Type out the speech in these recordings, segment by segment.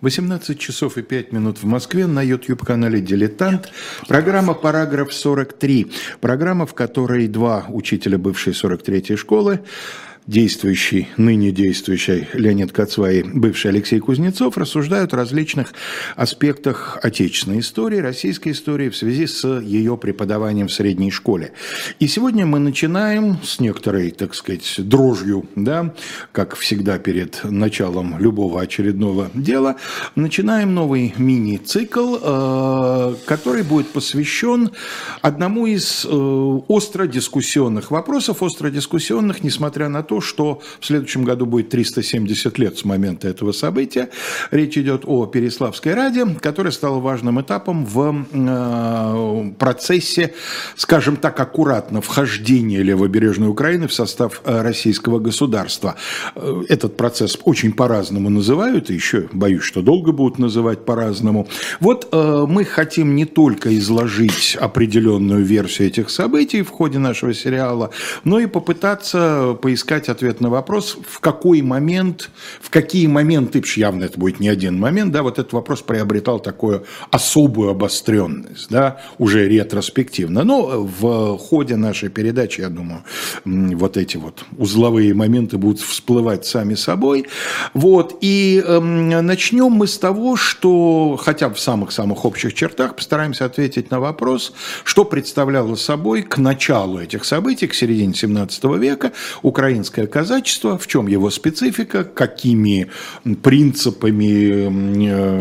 18 часов и 5 минут в Москве на YouTube-канале «Дилетант». Программа «Параграф 43». Программа, в которой два учителя бывшей 43-й школы действующий, ныне действующий Леонид Кацвай, бывший Алексей Кузнецов, рассуждают о различных аспектах отечественной истории, российской истории в связи с ее преподаванием в средней школе. И сегодня мы начинаем с некоторой, так сказать, дрожью, да, как всегда перед началом любого очередного дела, начинаем новый мини-цикл, э, который будет посвящен одному из э, остро дискуссионных вопросов, остро дискуссионных, несмотря на то, что в следующем году будет 370 лет с момента этого события. Речь идет о Переславской Раде, которая стала важным этапом в э, процессе, скажем так, аккуратно, вхождения левобережной Украины в состав э, российского государства. Э, этот процесс очень по-разному называют, и еще боюсь, что долго будут называть по-разному. Вот мы хотим не только изложить определенную версию этих событий в ходе нашего сериала, но и попытаться поискать дать ответ на вопрос, в какой момент, в какие моменты, явно это будет не один момент, да, вот этот вопрос приобретал такую особую обостренность, да, уже ретроспективно. Но в ходе нашей передачи, я думаю, вот эти вот узловые моменты будут всплывать сами собой. Вот, и э, начнем мы с того, что, хотя в самых-самых общих чертах, постараемся ответить на вопрос, что представляло собой к началу этих событий, к середине 17 века, украинская русское казачество, в чем его специфика, какими принципами, э,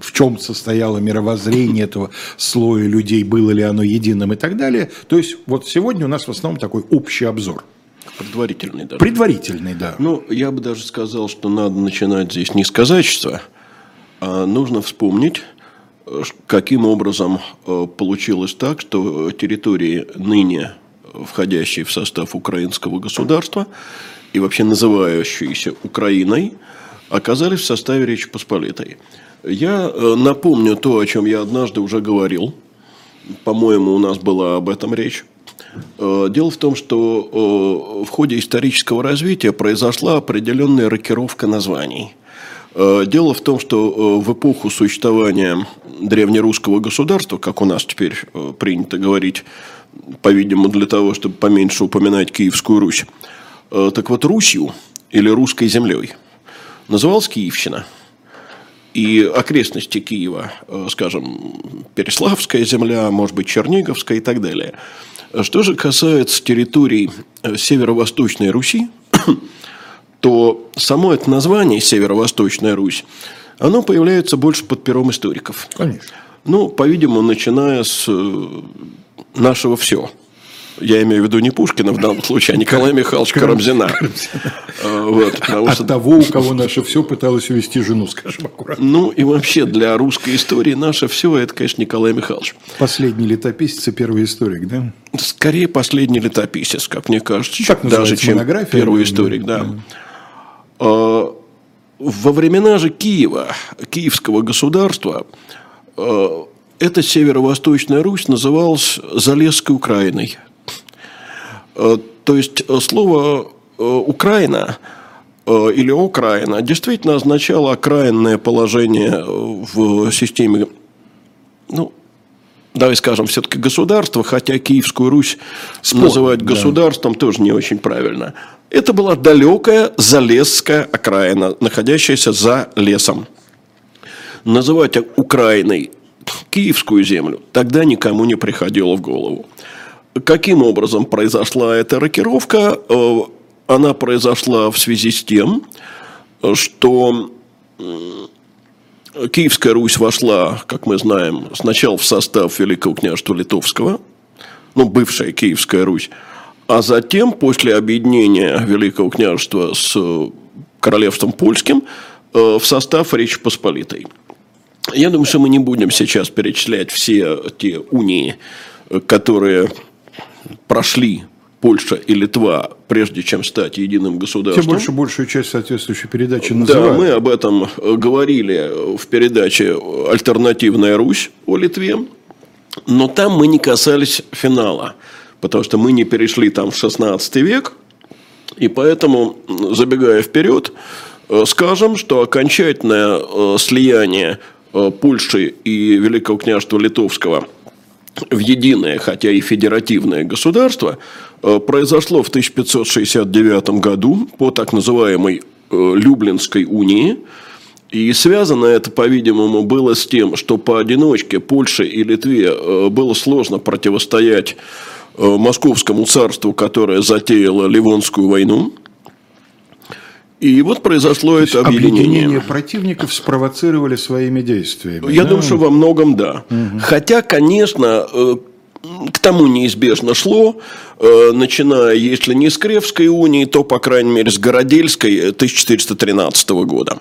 в чем состояло мировоззрение этого слоя людей, было ли оно единым и так далее. То есть вот сегодня у нас в основном такой общий обзор. Предварительный даже. Предварительный, да. Ну, я бы даже сказал, что надо начинать здесь не с казачества, а нужно вспомнить, каким образом э, получилось так, что территории ныне входящие в состав украинского государства и вообще называющиеся Украиной, оказались в составе Речи Посполитой. Я э, напомню то, о чем я однажды уже говорил. По-моему, у нас была об этом речь. Э, дело в том, что э, в ходе исторического развития произошла определенная рокировка названий. Дело в том, что в эпоху существования древнерусского государства, как у нас теперь принято говорить, по-видимому, для того, чтобы поменьше упоминать Киевскую Русь. Э, так вот, Русью или русской землей называлась Киевщина. И окрестности Киева, э, скажем, Переславская земля, может быть, Черниговская и так далее. Что же касается территорий э, Северо-Восточной Руси, то само это название Северо-Восточная Русь, оно появляется больше под пером историков. Конечно. Ну, по-видимому, начиная с нашего все. Я имею в виду не Пушкина в данном случае, а Николая Михайловича Карамзина. А, вот, потому От того, у кого наше все пыталось увести жену, скажем аккуратно. Ну, и вообще для русской истории наше все это, конечно, Николай Михайлович. Последний летописец и первый историк, да? Скорее, последний летописец, как мне кажется. Даже чем первый историк, да. да. А, во времена же Киева, киевского государства, а, эта северо-восточная Русь называлась Залесской Украиной. Э, то есть э, слово э, Украина или Украина действительно означало окраинное положение в системе, ну, давай скажем, все-таки государства, хотя Киевскую Русь Спор, называть государством да. тоже не очень правильно. Это была далекая Залесская окраина, находящаяся за лесом. Называть Украиной Киевскую землю, тогда никому не приходило в голову. Каким образом произошла эта рокировка? Э, она произошла в связи с тем, что Киевская Русь вошла, как мы знаем, сначала в состав Великого княжества Литовского, ну, бывшая Киевская Русь, а затем, после объединения Великого княжества с Королевством Польским, э, в состав Речи Посполитой. Я думаю, что мы не будем сейчас перечислять все те унии, которые прошли Польша и Литва, прежде чем стать единым государством. Тем больше большую часть соответствующей передачи называют. Да, мы об этом говорили в передаче «Альтернативная Русь» о Литве, но там мы не касались финала, потому что мы не перешли там в 16 век, и поэтому, забегая вперед, Э, скажем, что окончательное э, слияние э, Польши и Великого княжества Литовского в единое, хотя и федеративное государство произошло в 1569 году по так называемой Люблинской унии. И связано это, по-видимому, было с тем, что поодиночке Польше и Литве было сложно противостоять Московскому царству, которое затеяло Ливонскую войну – и вот произошло То это объединение. Объединение противников спровоцировали своими действиями. Я да? думаю, что во многом да. Угу. Хотя, конечно, э, к тому неизбежно шло, э, начиная, если не с Кревской унии, то, по крайней мере, с Городельской 1413 года.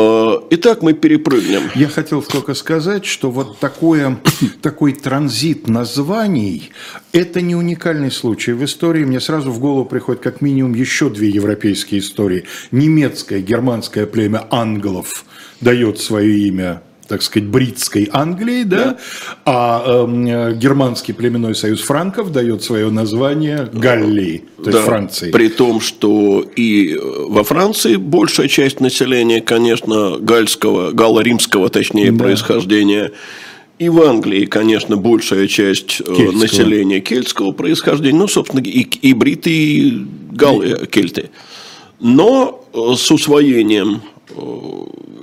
Э, итак, мы перепрыгнем. Я хотел только сказать, что вот такое, такой транзит названий – это не уникальный случай в истории. Мне сразу в голову приходит как минимум еще две европейские истории. Немецкое, германское племя англов дает свое имя так сказать, бритской Англии, да, да. а э, германский племенной союз франков дает свое название Галлии, то да, есть Франции. При том, что и во Франции большая часть населения, конечно, гальского, галло-римского, точнее, да. происхождения. И в Англии, конечно, большая часть э, кельтского. населения кельтского происхождения, ну, собственно, и, и бриты, и галлы, кельты. Но э, с усвоением э,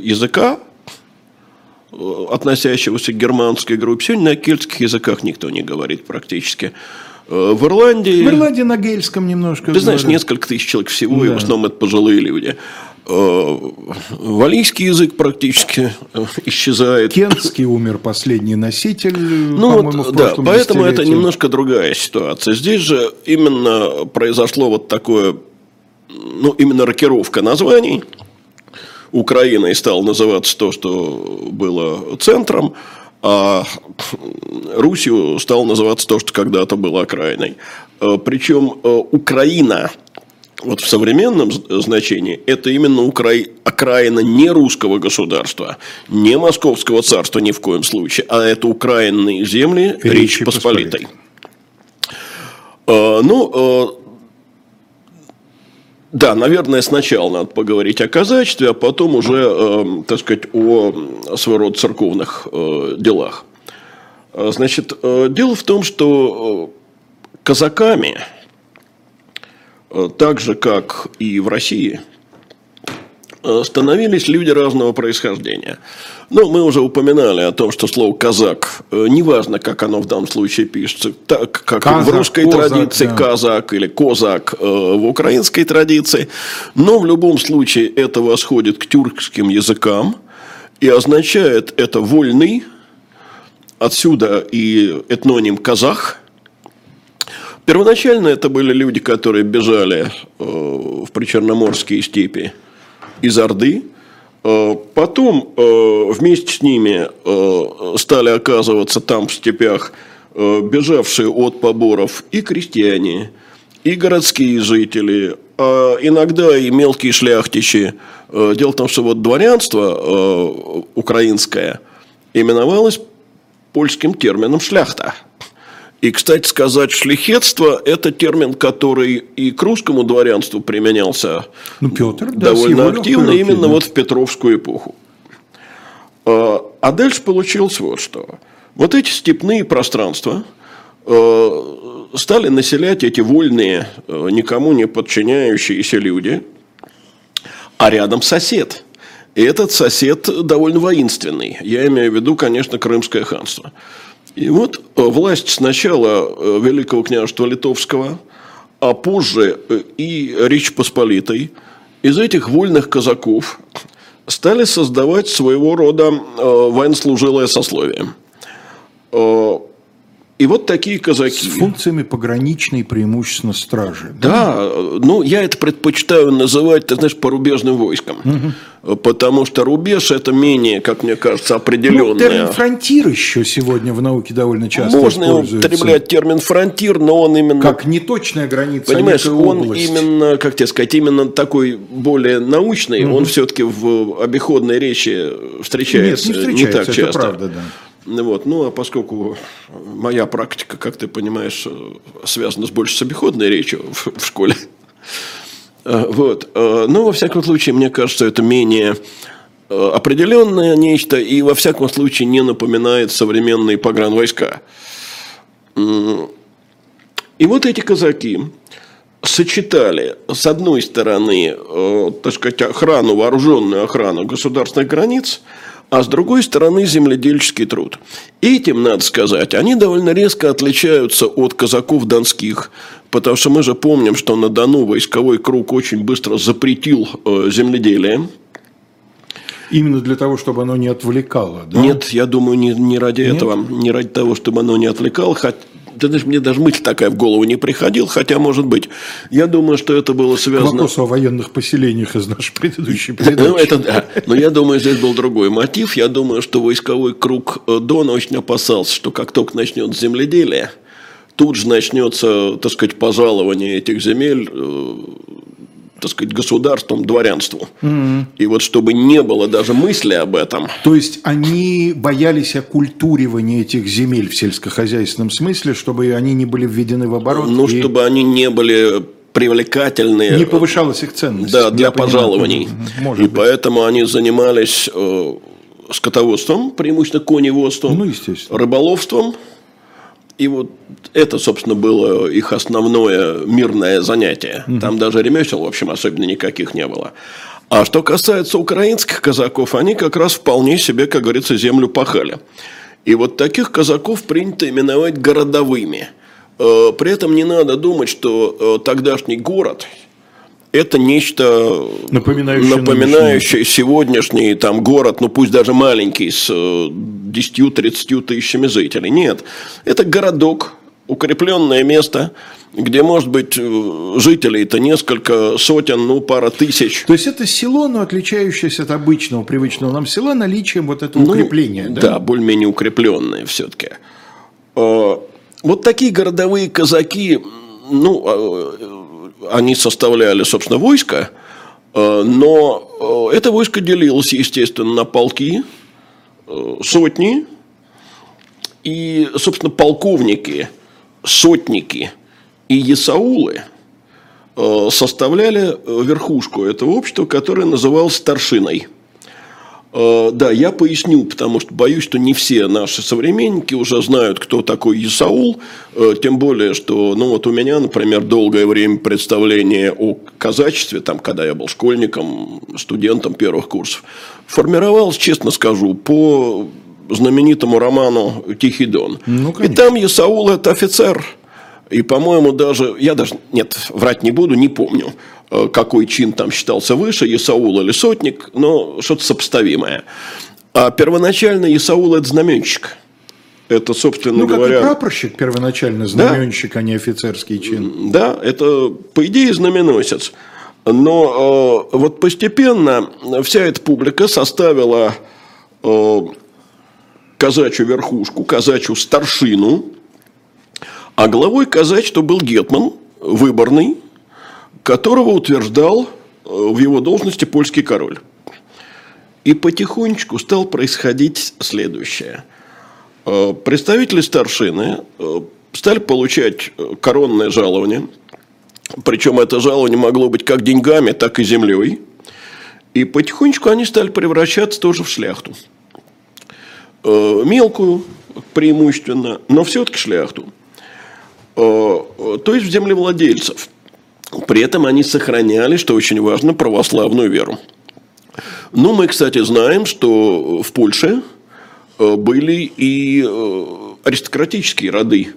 языка Э, относящегося к германской группе. Сегодня на кельтских языках никто не говорит практически. Э, в Ирландии... В Ирландии на гельском немножко. Ты знаешь, несколько тысяч человек всего, да. и в основном это пожилые люди. Э, валийский язык практически исчезает. Кентский умер последний носитель, ну вот, да, поэтому это немножко другая ситуация. Здесь же именно произошло вот такое, ну, именно рокировка названий – Украиной стал называться то, что было центром, а Русью стал называться то, что когда-то было окраиной. Э, Причем э, Украина вот в современном значении это именно Укра... окраина не русского государства, не московского царства ни в коем случае, а это украинные земли Речи Посполитой. Посполитой. Э, ну, да, наверное, сначала надо поговорить о казачестве, а потом уже, э, так сказать, о своего рода церковных э, делах. Э, значит, э, дело в том, что э, казаками, э, так же как и в России, становились люди разного происхождения. Ну, мы уже упоминали о том, что слово «казак», э, неважно, как оно в данном случае пишется, так как казак, в русской козак, традиции да. «казак» или «козак» э, в украинской традиции, но в любом случае это восходит к тюркским языкам и означает это «вольный», отсюда и этноним «казах», Первоначально это были люди, которые бежали э, в причерноморские степи из Орды, Э, потом э, вместе с ними э, стали оказываться там в степях бежавшие от поборов и крестьяне, и городские жители, а иногда и мелкие шляхтичи. Дело в том, что вот дворянство украинское именовалось польским термином «шляхта». И, кстати сказать, шлихетство – это термин, который и к русскому дворянству применялся ну, Петр, да, довольно активно, руки, именно да. вот в Петровскую эпоху. А, а дальше получилось вот что. Вот эти степные пространства а, стали населять эти вольные, а, никому не подчиняющиеся люди, а рядом сосед. И этот сосед довольно воинственный. Я имею в виду, конечно, Крымское ханство. И вот э, власть сначала э, Великого княжества Литовского, а позже э, и Речь Посполитой из этих вольных казаков стали создавать своего рода военнослужилое сословие. И вот такие казаки. С функциями пограничной, преимущественно стражи. Да, да ну я это предпочитаю называть, ты знаешь, порубежным войском. Угу. Потому что рубеж это менее, как мне кажется, определенное. Ну, термин фронтир еще сегодня в науке довольно часто Можно употреблять термин фронтир, но он именно... Как неточная граница, а Понимаешь, а он область. именно, как тебе сказать, именно такой более научный, угу. он все-таки в обиходной речи встречается, Нет, не, встречается не так часто. Это правда, да. Вот. Ну, а поскольку моя практика, как ты понимаешь, связана с больше с обиходной речью в, в школе, Вот. Но, во всяком случае, мне кажется, это менее определенное нечто и, во всяком случае, не напоминает современные погранвойска. И вот эти казаки сочетали, с одной стороны, так сказать, охрану, вооруженную охрану государственных границ – а с другой стороны земледельческий труд. Этим, надо сказать, они довольно резко отличаются от казаков донских, потому что мы же помним, что на Дону войсковой круг очень быстро запретил э, земледелие. Именно для того, чтобы оно не отвлекало, да? Нет, я думаю, не, не ради Нет? этого, не ради того, чтобы оно не отвлекало, хотя ты знаешь, мне даже мысль такая в голову не приходил, хотя, может быть, я думаю, что это было связано... К вопросу о военных поселениях из нашей предыдущей передачи. Ну, это да. Но я думаю, здесь был другой мотив. Я думаю, что войсковой круг э, Дона очень опасался, что как только начнет земледелие, тут же начнется, так сказать, пожалование этих земель э, так сказать, государством, дворянству. Mm-hmm. И вот чтобы не было даже мысли об этом. То есть они боялись оккультуривания этих земель в сельскохозяйственном смысле, чтобы они не были введены в оборот? Ну, и... чтобы они не были привлекательные. Не повышалась их ценность. Да, для пожалований. Может и быть. поэтому они занимались э, скотоводством, преимущественно коневодством, ну, рыболовством, и вот это, собственно, было их основное мирное занятие. Угу. Там даже ремесел, в общем, особенно никаких не было. А что касается украинских казаков, они как раз вполне себе, как говорится, землю пахали. И вот таких казаков принято именовать городовыми. Э, при этом не надо думать, что э, тогдашний город это нечто напоминающее, напоминающее сегодняшний там город, ну пусть даже маленький, с 10-30 э, тысячами жителей. Нет, это городок, укрепленное место, где, может быть, э, жителей-то несколько сотен, ну, пара тысяч. То есть, это село, но отличающееся от обычного, привычного нам села наличием вот этого ну, укрепления, да? Да, более-менее укрепленное все-таки. Э, вот такие городовые казаки, ну, они составляли, собственно, войско, э, но э, это войско делилось, естественно, на полки, э, сотни, и, собственно, полковники, сотники и есаулы составляли верхушку этого общества, которое называлось старшиной – да, я поясню, потому что боюсь, что не все наши современники уже знают, кто такой Исаул, э, тем более, что, ну вот у меня, например, долгое время представление о казачестве, там, когда я был школьником, студентом первых курсов, формировалось, честно скажу, по знаменитому роману «Тихий дон». Ну, И там Исаул – это офицер, и, по-моему, даже, я даже, нет, врать не буду, не помню, Э, какой чин там считался выше, Исаул или сотник, но что-то сопоставимое. А первоначально Исаул – это знаменщик. Это, собственно ну, говоря... Ну, как и прапорщик первоначально, знаменщик, да? а не офицерский чин. Да, это, по идее, знаменосец. Но э, вот постепенно вся эта публика составила э, казачью верхушку, казачью старшину, а главой казачества был Гетман, выборный, которого утверждал э, в его должности польский король. И потихонечку стал происходить следующее. Э, представители старшины э, стали получать коронное жалование, причем это жалование могло быть как деньгами, так и землей. И потихонечку они стали превращаться тоже в шляхту. Мелкую, преимущественно, но все-таки шляхту. То есть в землевладельцев – при этом они сохраняли, что очень важно, православную веру. Ну, мы, кстати, знаем, что в Польше э, были и э, аристократические роды,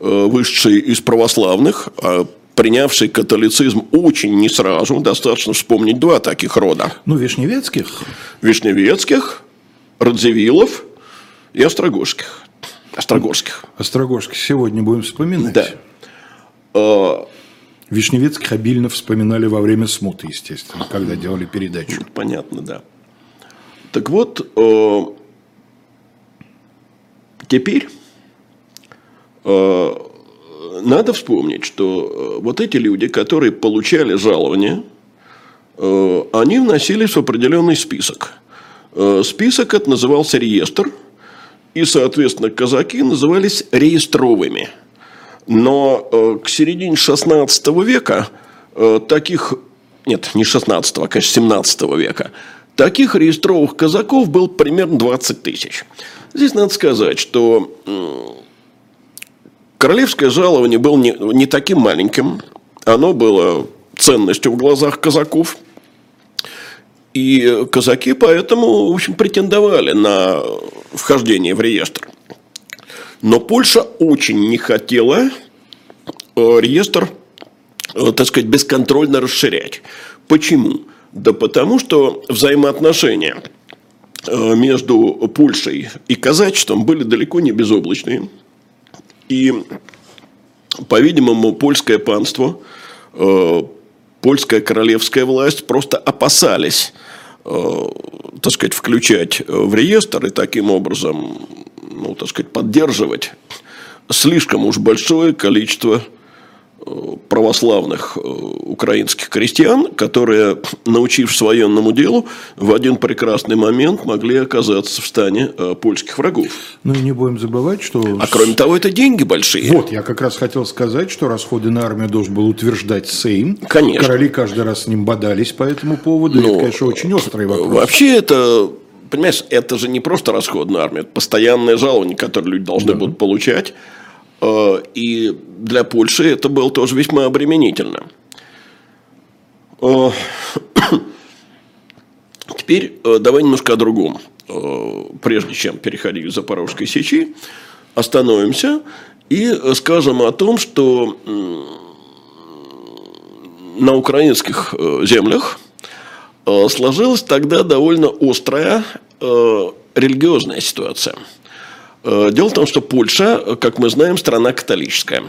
э, вышедшие из православных, а принявшие католицизм очень не сразу. Достаточно вспомнить два таких рода. Ну, Вишневецких. Вишневецких, Радзивиллов и Острогожских. Острогорских. Острогорских сегодня будем вспоминать. Да. Вишневецких обильно вспоминали во время смуты, естественно, когда делали передачу. Понятно, да. Так вот, э, теперь э, надо вспомнить, что э, вот эти люди, которые получали жалования, э, они вносились в определенный список. Э, список это назывался реестр, и, соответственно, казаки назывались реестровыми – но э, к середине XVI века э, таких нет, не 16, а, конечно, 17 века, таких реестровых казаков было примерно 20 тысяч. Здесь надо сказать, что королевское жалование было не, не таким маленьким, оно было ценностью в глазах казаков. И казаки поэтому, в общем, претендовали на вхождение в реестр. Но Польша очень не хотела э, реестр, э, так сказать, бесконтрольно расширять. Почему? Да потому что взаимоотношения э, между Польшей и казачеством были далеко не безоблачные. И, по-видимому, польское панство, польская королевская власть просто опасались, так сказать, включать в реестр и таким образом ну, так сказать, поддерживать слишком уж большое количество э, православных э, украинских крестьян, которые, научившись военному делу, в один прекрасный момент могли оказаться в стане э, польских врагов. Ну и не будем забывать, что... А кроме того, это деньги большие. Вот, я как раз хотел сказать, что расходы на армию должен был утверждать Сейм. Конечно. Короли каждый раз с ним бодались по этому поводу. Но, это, конечно, очень острый вопрос. Вообще это понимаешь, это же не просто расходная армия, это постоянное жалование, которое люди должны да. будут получать. Э, и для Польши это было тоже весьма обременительно. Э, теперь э, давай немножко о другом. Прежде чем переходить к Запорожской сечи, остановимся и скажем о том, что на украинских землях сложилась тогда довольно острая религиозная ситуация. Э, дело в том, что Польша, как мы знаем, страна католическая.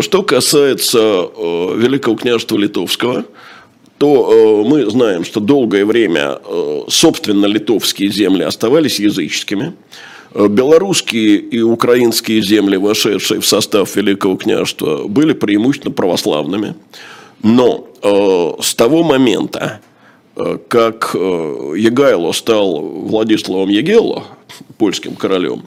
Что касается Великого княжества Литовского, то мы знаем, что долгое время собственно литовские земли оставались языческими. Белорусские и украинские земли, вошедшие в состав Великого княжества, были преимущественно православными. Но с того момента, Э, как э, Егайло стал Владиславом Егелло, польским королем,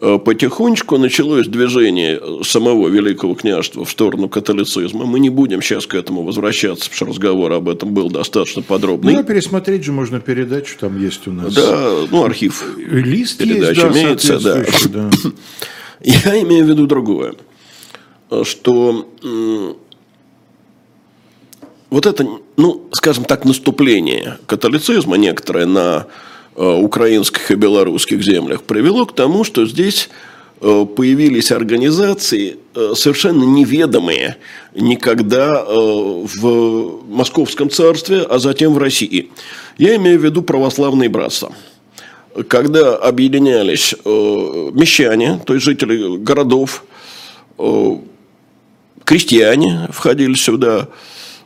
э, потихонечку началось движение самого Великого княжества в сторону католицизма. Мы не будем сейчас к этому возвращаться, потому что разговор об этом был достаточно подробный. Ну, а пересмотреть же можно передачу, там есть у нас. Да, ну, архив Лист передач есть, да, имеется. Да. да. Я имею в виду другое, что вот это, ну, скажем так, наступление католицизма некоторое на э, украинских и белорусских землях привело к тому, что здесь э, появились организации, э, совершенно неведомые никогда в Московском царстве, а затем в России. Я имею в виду православные братства. Когда объединялись мещане, то есть жители городов, крестьяне входили сюда, Э,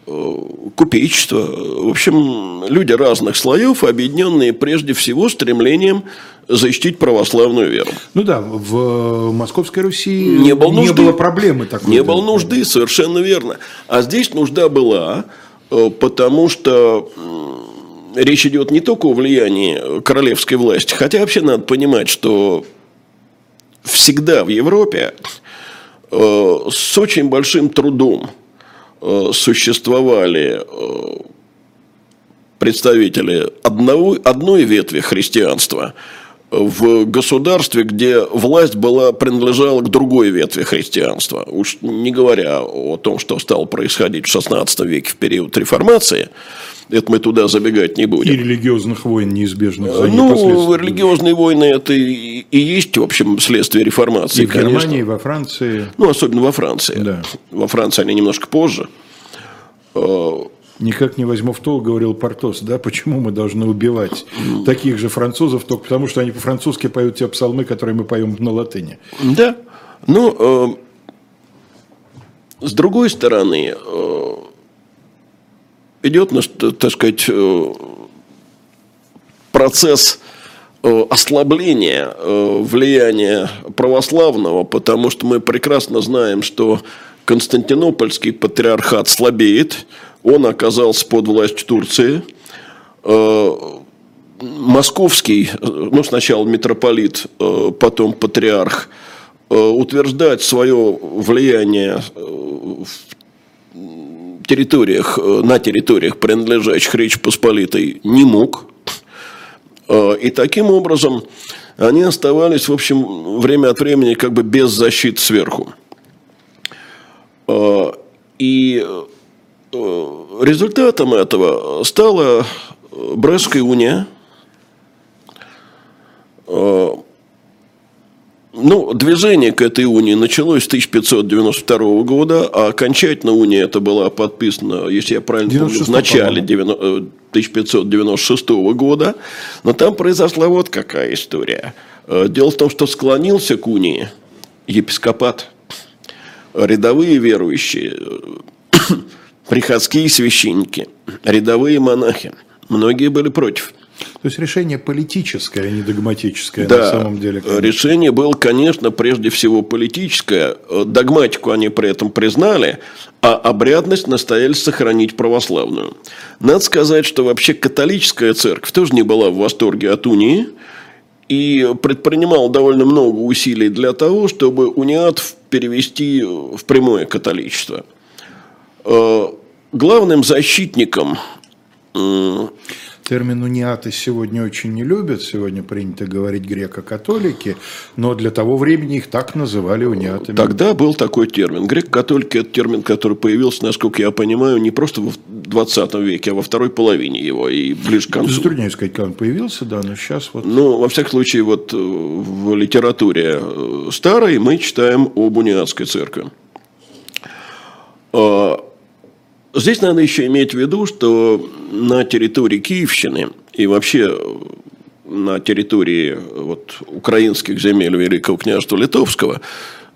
купечество, в общем, люди разных слоев, объединенные прежде всего стремлением защитить православную веру. Ну да, в Московской Руси не, было, нужды, не было проблемы такой. Не было нужды, совершенно верно. А здесь нужда была, э, потому что речь идет не только о влиянии королевской власти, хотя вообще надо понимать, что всегда в Европе э, с очень большим трудом – Э, существовали э, представители одного, одной ветви христианства в государстве, где власть была, принадлежала к другой ветви христианства. Уж не говоря о том, что стало происходить в XVI веке в период реформации, это мы туда забегать не будем. И религиозных войн неизбежных за Ну, религиозные войны – это и, и есть, в общем, следствие реформации. И в конечно. Германии, и во Франции. Ну, особенно во Франции. Да. Во Франции они немножко позже. А, Никак не возьму в толк, говорил Портос, да, почему мы должны убивать таких же французов, только потому что они по-французски поют те псалмы, которые мы поем на латыни. Да, ну, э, с другой стороны, э, идет, так сказать, э, процесс э, ослабления э, влияния православного, потому что мы прекрасно знаем, что Константинопольский патриархат слабеет, он оказался под властью Турции. Московский, ну сначала митрополит, потом патриарх, утверждать свое влияние в территориях, на территориях, принадлежащих Речи Посполитой, не мог. И таким образом они оставались, в общем, время от времени как бы без защиты сверху. И результатом этого стала Брестская уния, ну, движение к этой унии началось с 1592 года, а окончательно уния это была подписана, если я правильно помню, в начале 1596 года. Но там произошла вот какая история. Э, дело в том, что склонился к унии епископат, рядовые верующие, приходские священники, рядовые монахи. Многие были против – то есть решение политическое, а не догматическое да, на самом деле. Конечно. Решение было, конечно, прежде всего политическое. Догматику они при этом признали, а обрядность настоялись сохранить православную. Надо сказать, что вообще католическая церковь тоже не была в восторге от унии и предпринимала довольно много усилий для того, чтобы униатов перевести в прямое католичество. Э, главным защитником Термин униаты сегодня очень не любят, сегодня принято говорить греко-католики, но для того времени их так называли униатами. Тогда был такой термин. Греко-католики – это термин, который появился, насколько я понимаю, не просто в 20 веке, а во второй половине его и ближе к концу. Затрудняюсь сказать, когда он появился, да, но сейчас вот... Ну, во всяком случае, вот э, в литературе э, старой мы читаем об униатской церкви. Здесь надо еще иметь в виду, что на территории Киевщины и вообще на территории вот, украинских земель Великого княжества Литовского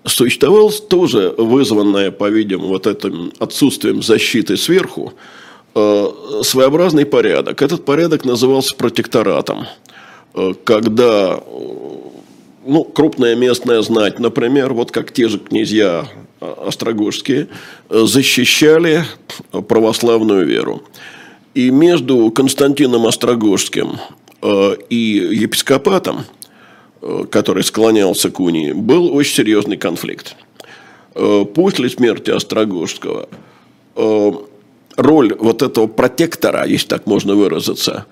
существовал тоже вызванное, по-видимому, вот этим отсутствием защиты сверху, э, своеобразный порядок. Этот порядок назывался протекторатом, э, когда ну, крупная местная знать, например, вот как те же князья острогожские, защищали православную веру. И между Константином Острогожским э, и епископатом, э, который склонялся к унии, был очень серьезный конфликт. Э, после смерти Острогожского роль вот этого протектора, если так можно выразиться,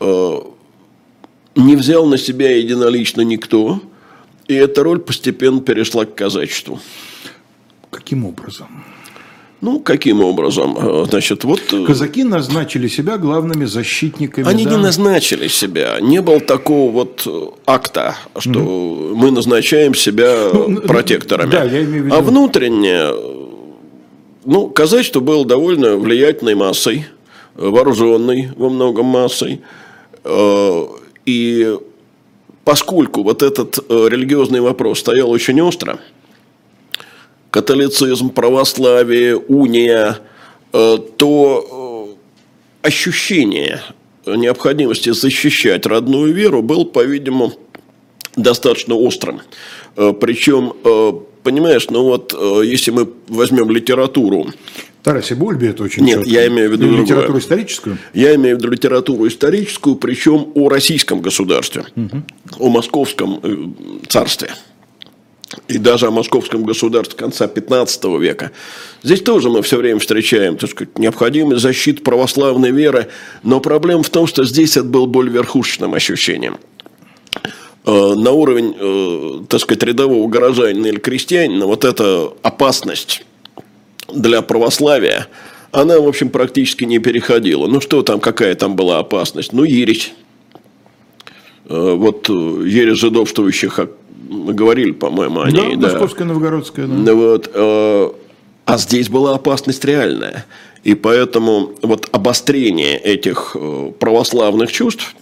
не взял на себя единолично никто, и эта роль постепенно перешла к казачеству. Каким образом? Ну, каким образом? Э, значит, вот... Э, Казаки назначили себя главными защитниками. Они да? не назначили себя. Не было такого вот э, акта, что mm мы назначаем себя ну, протекторами. Да, я имею в виду... А внутренне, ну, казачество было довольно влиятельной массой, вооруженной во многом массой. И поскольку вот этот религиозный вопрос стоял очень остро, католицизм, православие, уния, э, то э, ощущение необходимости защищать родную веру был, по-видимому, достаточно острым. Э, Причем, понимаешь, ну вот, если мы возьмем литературу, Тарасе Бульби это очень Нет, четко. я имею в виду литературу другое. историческую. Я имею в виду литературу историческую, причем о российском государстве, угу. о московском царстве и даже о московском государстве конца 15 века. Здесь тоже мы все время встречаем так сказать, необходимость защиты православной веры, но проблема в том, что здесь это было более верхушечным ощущением. Э, на уровень, э, так сказать, рядового горожанина или крестьянина вот эта опасность для православия, она, в общем, практически не переходила. Ну, что там, какая там была опасность? Ну, ересь. Э, вот ересь жидовствующих мы говорили, по-моему, о ней. Да, Московская, Новгородская. Да. Вот, э, а здесь была опасность реальная. И поэтому вот обострение этих э, православных чувств,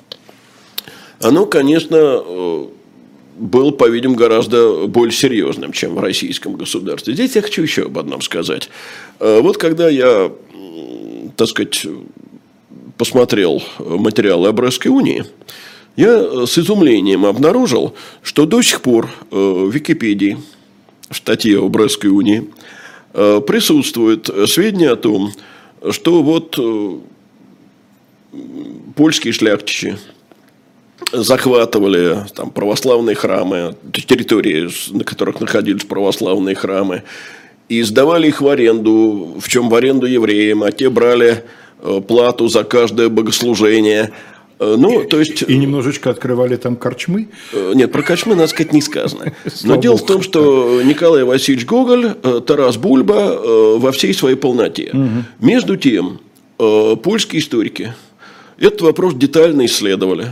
оно, конечно, э, было, по-видимому, гораздо более серьезным, чем в российском государстве. Здесь я хочу еще об одном сказать. Вот когда я, так сказать, посмотрел материалы Брестской унии, я э, с изумлением обнаружил, что до сих пор э, в Википедии, в статье о Брестской унии, э, присутствуют сведения о том, что вот польские шляхтичи захватывали там, православные храмы, территории, на которых находились православные храмы, и сдавали их в аренду, в чем в аренду евреям, а те брали плату за каждое богослужение. Э, ну, то есть... И немножечко открывали там корчмы? Э, нет, про корчмы, надо сказать, не сказано. Но дело в том, что Николай Васильевич Гоголь, Тарас Бульба во всей своей полноте. Между тем, польские историки этот вопрос детально исследовали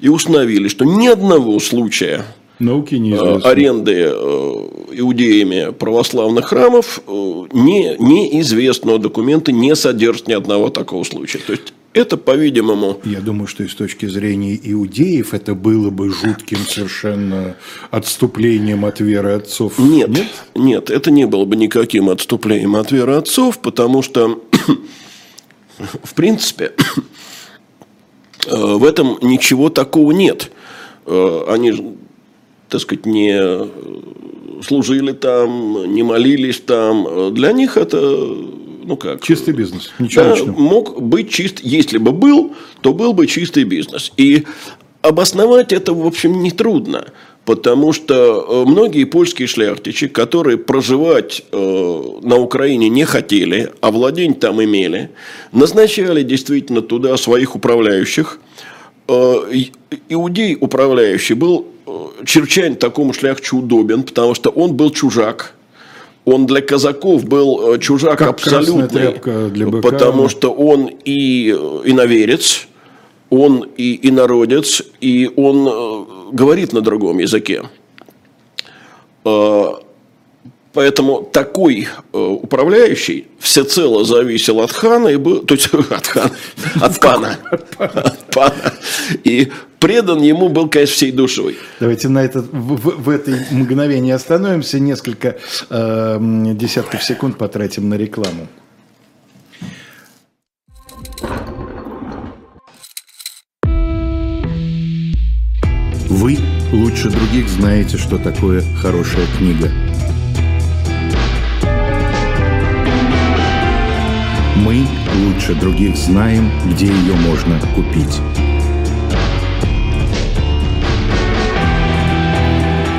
и установили, что ни одного случая Науки аренды иудеями православных храмов не, неизвестного документа не содержит ни одного такого случая. То есть это, по-видимому... Я думаю, что и с точки зрения иудеев это было бы жутким совершенно отступлением от веры отцов. Нет, нет, нет это не было бы никаким отступлением от веры отцов, потому что, в принципе, э, в этом ничего такого нет. Э, они, так сказать, не служили там, не молились там. Для них это ну как? Чистый бизнес. Ничего да, личного. Мог быть чист, если бы был, то был бы чистый бизнес. И обосновать это, в общем, нетрудно. Потому что э, многие польские шляхтичи, которые проживать э, на Украине не хотели, а владень там имели, назначали действительно туда своих управляющих. Э, иудей управляющий был чрезвычайно такому шляхчу удобен, потому что он был чужак – он для казаков был э, чужак как абсолютный, для быка. потому что он и э, иноверец, он и инородец, и он э, говорит на другом языке. Поэтому такой э, управляющий всецело зависел от хана, и был, то есть от хана, от пана, от пана, и предан ему был, конечно, всей душой. Давайте на это, в, в этой мгновении остановимся, несколько э, десятков секунд потратим на рекламу. Вы лучше других знаете, что такое хорошая книга – Мы лучше других знаем, где ее можно купить.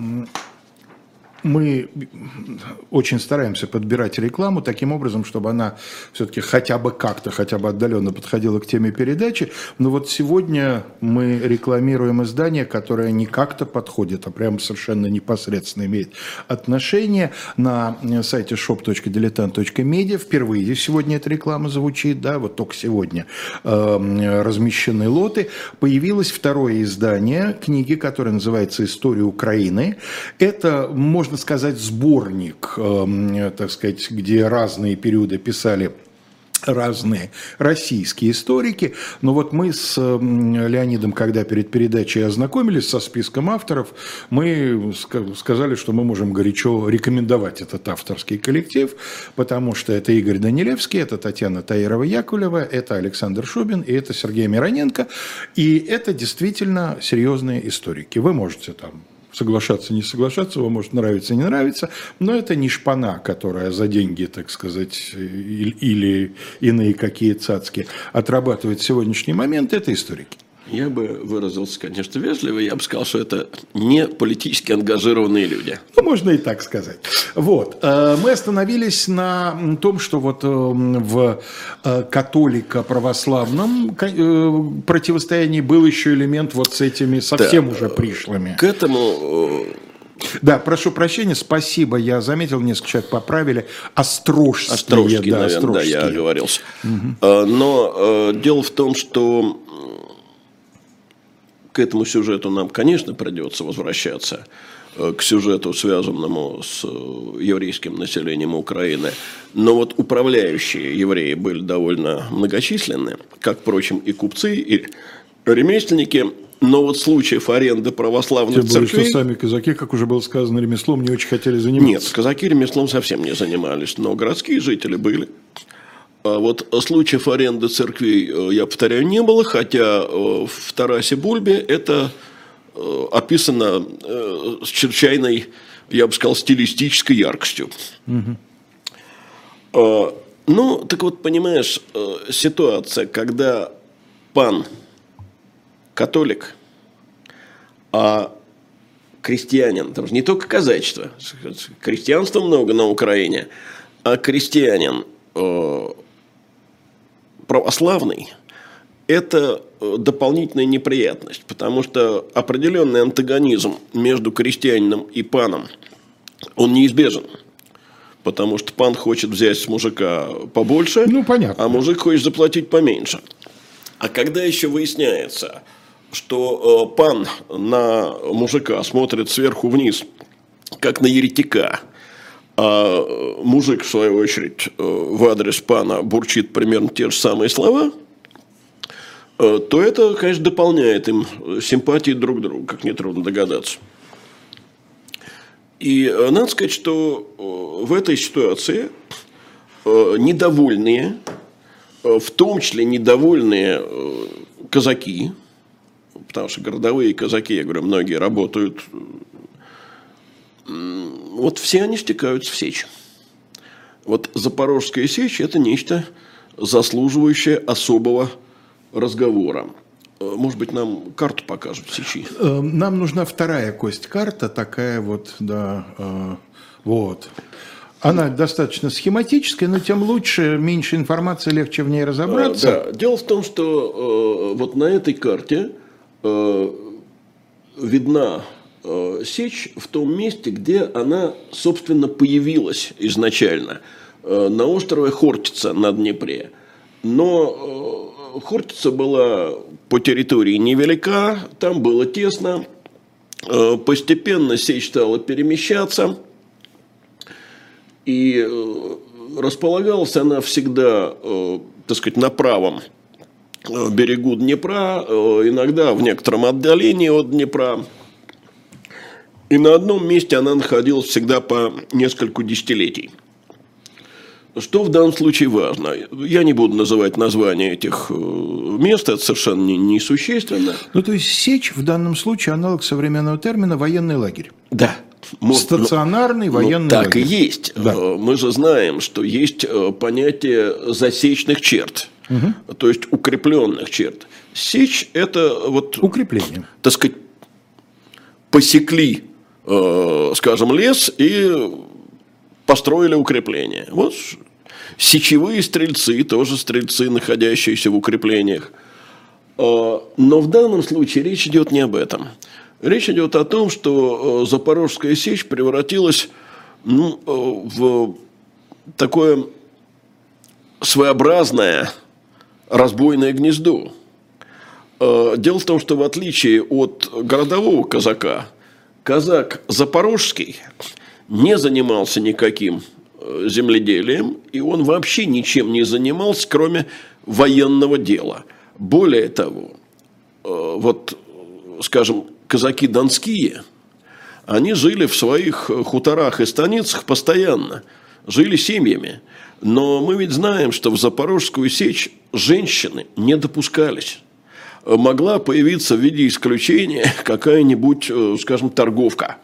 Um, мы очень стараемся подбирать рекламу таким образом, чтобы она все-таки хотя бы как-то, хотя бы отдаленно подходила к теме передачи. Но вот сегодня мы рекламируем издание, которое не как-то подходит, а прямо совершенно непосредственно имеет отношение. На сайте shop.diletant.media впервые сегодня эта реклама звучит, да, вот только сегодня э, размещены лоты. Появилось второе издание книги, которое называется «История Украины». Это, можно сказать, сборник, эм, так сказать, где разные периоды писали разные российские историки. Но вот мы с эм, Леонидом, когда перед передачей ознакомились со списком авторов, мы сказали, что мы можем горячо рекомендовать этот авторский коллектив, потому что это Игорь Данилевский, это Татьяна Таирова-Якулева, это Александр Шубин и это Сергей Мироненко. И это действительно серьезные историки. Вы можете там соглашаться, не соглашаться, вам может нравиться, не нравиться, но это не шпана, которая за деньги, так сказать, или иные какие цацки отрабатывает сегодняшний момент, это историки. Я бы выразился, конечно, вежливо, я бы сказал, что это не политически ангажированные люди. Ну, можно и так сказать. Вот. Э, мы остановились на том, что вот э, в э, католико-православном противостоянии был еще элемент вот с этими совсем да. уже пришлыми. К этому Да, прошу прощения, спасибо. Я заметил, несколько человек поправили. Острожские. Острожские, да, наверное, да, я оговорился. Угу. Но дело в том, что к этому сюжету нам, конечно, придется возвращаться э, к сюжету, связанному с э, еврейским населением Украины. Но вот управляющие евреи были довольно многочисленны, как, впрочем, и купцы, и ремесленники. Но вот случаев аренды православных Тем церквей... что сами казаки, как уже было сказано, ремеслом не очень хотели заниматься. Нет, казаки ремеслом совсем не занимались, но городские жители были. А вот случаев аренды церквей, э, я повторяю, не было, хотя э, в Тарасе Бульбе это э, описано с чрезвычайной, я бы сказал, стилистической яркостью. Угу. Ну, так вот, понимаешь, ситуация, когда пан католик, а крестьянин, там же не только казачество, крестьянства много на Украине, а крестьянин православный – это э, дополнительная неприятность, потому что определенный антагонизм между крестьянином и паном, он неизбежен. Потому что пан хочет взять с мужика побольше, ну, понятно. а мужик хочет заплатить поменьше. А когда еще выясняется, что э, пан на мужика смотрит сверху вниз, как на еретика, а мужик, в свою очередь, э, в адрес пана бурчит примерно те же самые слова, э, то это, конечно, дополняет им симпатии друг к другу, как нетрудно догадаться. И э, надо сказать, что в этой ситуации недовольные, в том числе недовольные казаки, потому что городовые казаки, я говорю, многие работают вот все они стекаются в сечь. Вот Запорожская сечь – это нечто заслуживающее особого разговора. Э, может быть, нам карту покажут сечи? Э, нам нужна вторая кость карта, такая вот, да, э, вот. Она достаточно схематическая, но тем лучше, меньше информации, легче в ней разобраться. Да. Дело в том, что вот на этой карте видна сечь в том месте, где она, собственно, появилась изначально, э, на острове Хортица на Днепре. Но э, Хортица была по территории невелика, там было тесно, постепенно сечь стала перемещаться, и располагалась она всегда, так сказать, на правом берегу Днепра, иногда в некотором отдалении от Днепра – и на одном месте она находилась всегда по нескольку десятилетий. Что в данном случае важно? Я не буду называть названия этих э, мест, это совершенно не, несущественно. Ну, то есть, сечь в данном случае аналог современного термина «военный лагерь». Да. Стационарный ну, военный ну, так лагерь. Так и есть. Да. Э, мы же знаем, что есть э, понятие засечных черт, угу. то есть укрепленных черт. Сечь – это вот… Укрепление. Так сказать, посекли Э, скажем, лес и построили укрепление. Вот сечевые стрельцы, тоже стрельцы, находящиеся в укреплениях. Э, но в данном случае речь идет не об этом. Речь идет о том, что э, Запорожская сечь превратилась ну, в такое своеобразное разбойное гнездо. Дело в том, что в отличие от городового казака – казак Запорожский не занимался никаким э, земледелием, и он вообще ничем не занимался, кроме военного дела. Более того, э, вот, скажем, казаки донские, они жили в своих хуторах и станицах постоянно, жили семьями. Но мы ведь знаем, что в Запорожскую сечь женщины не допускались могла появиться в виде исключения какая-нибудь, э, скажем, торговка.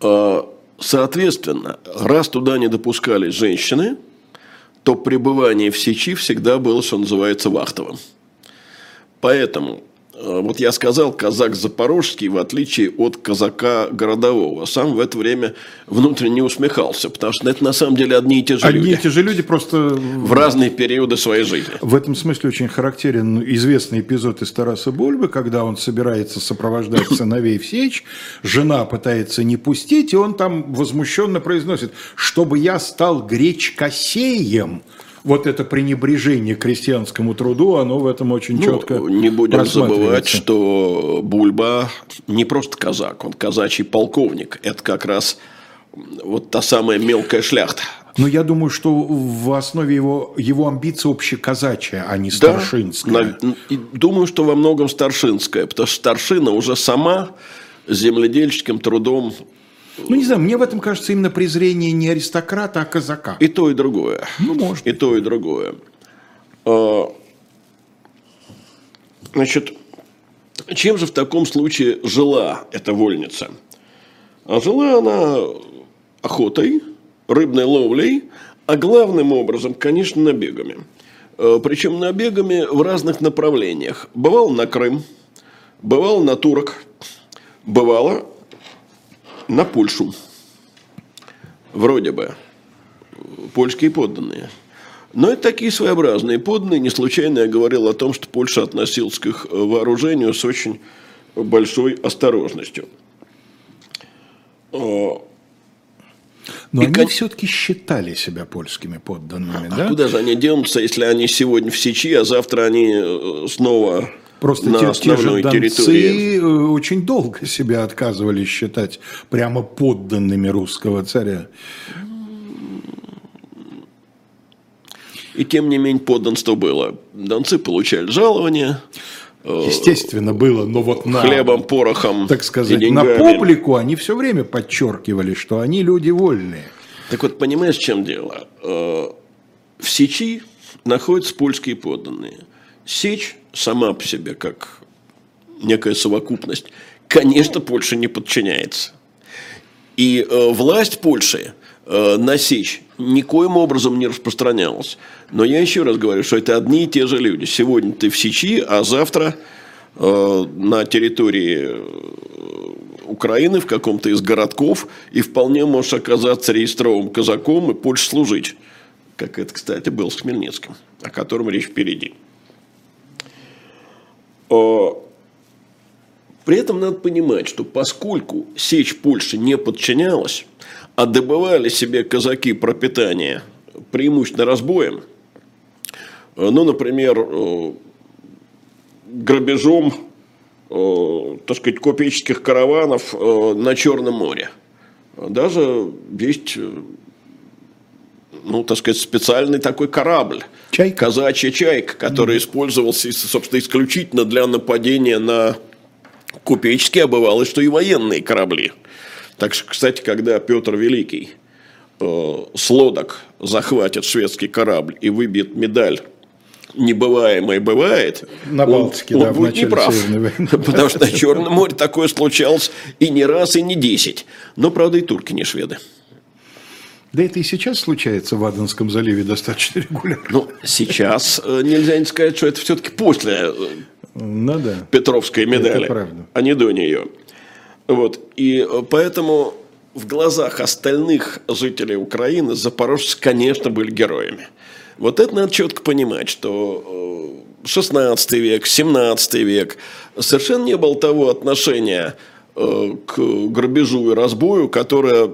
А, соответственно, раз туда не допускались женщины, то пребывание в сечи всегда было, что называется, вахтовым. Поэтому Э, вот я сказал, казак запорожский, в отличие от казака городового, сам в это время внутренне усмехался, потому что это на самом деле одни и те же одни люди. Одни и те же люди просто... В разные периоды своей жизни. В этом смысле очень характерен известный эпизод из Тараса Бульбы, когда он собирается сопровождать сыновей в сечь, жена пытается не пустить, и он там возмущенно произносит, чтобы я стал гречкосеем, вот это пренебрежение крестьянскому труду, оно в этом очень ну, четко Не будем забывать, что Бульба не просто казак, он казачий полковник. Это как раз вот та самая мелкая шляхта. Но я думаю, что в основе его, его амбиции общеказачья, а не старшинская. Да, думаю, что во многом старшинская, потому что старшина уже сама земледельческим трудом ну, не знаю, мне в этом кажется именно презрение не аристократа, а казака. И то, и другое. Ну, может. И то, и другое. А, значит, чем же в таком случае жила эта вольница? А жила она охотой, рыбной ловлей, а главным образом, конечно, набегами. А, Причем набегами в разных направлениях. Бывал на Крым, бывал на турок, бывало на Польшу. Вроде бы. Польские подданные. Но это такие своеобразные подданные. Не случайно я говорил о том, что Польша относилась к их вооружению с очень большой осторожностью. А, но и они кон... все-таки считали себя польскими подданными, а да? Куда же они денутся, если они сегодня в Сечи, а завтра они э, снова Просто на те, те же территории. Э, очень долго себя отказывались считать прямо подданными русского царя. И тем не менее подданство было. Донцы получали жалования. Э, Естественно, было, но вот на... Хлебом, порохом Так сказать, на публику они все время подчеркивали, что они люди вольные. Так вот, понимаешь, в чем дело? Э, в Сечи находятся польские подданные – Сечь сама по себе, как некая совокупность, конечно, Польша не подчиняется. И э, власть Польши э, на Сечь никоим образом не распространялась. Но я еще раз говорю, что это одни и те же люди. Сегодня ты в Сечи, а завтра э, на территории э, Украины в каком-то из городков и вполне можешь оказаться реестровым казаком и Польше служить. Как это, кстати, был с Хмельницким, о котором речь впереди. При этом надо понимать, что поскольку сечь Польши не подчинялась, а добывали себе казаки пропитание преимущественно разбоем, ну, например, э, грабежом, э, так сказать, купеческих караванов э, на Черном море. Даже есть ну, так сказать, специальный такой корабль. Чайка. Казачья чайка, который mm. использовался, собственно, исключительно для нападения на купеческие, а бывало, что и военные корабли. Так что, кстати, когда Петр Великий э, с лодок захватит шведский корабль и выбьет медаль небываемое бывает, на Балтике, он, да, он будет неправ. Потому что на Черном море такое случалось и не раз, и не десять. Но, правда, и турки не шведы. Да это и сейчас случается в Аденском заливе достаточно регулярно. Ну, сейчас э, нельзя не сказать, что это все-таки после э, ну, да. Петровской медали, а не до нее. Вот. И э, поэтому в глазах остальных жителей Украины запорожцы, конечно, были героями. Вот это надо четко понимать, что 16 век, 17 век совершенно не было того отношения к грабежу и разбою, которое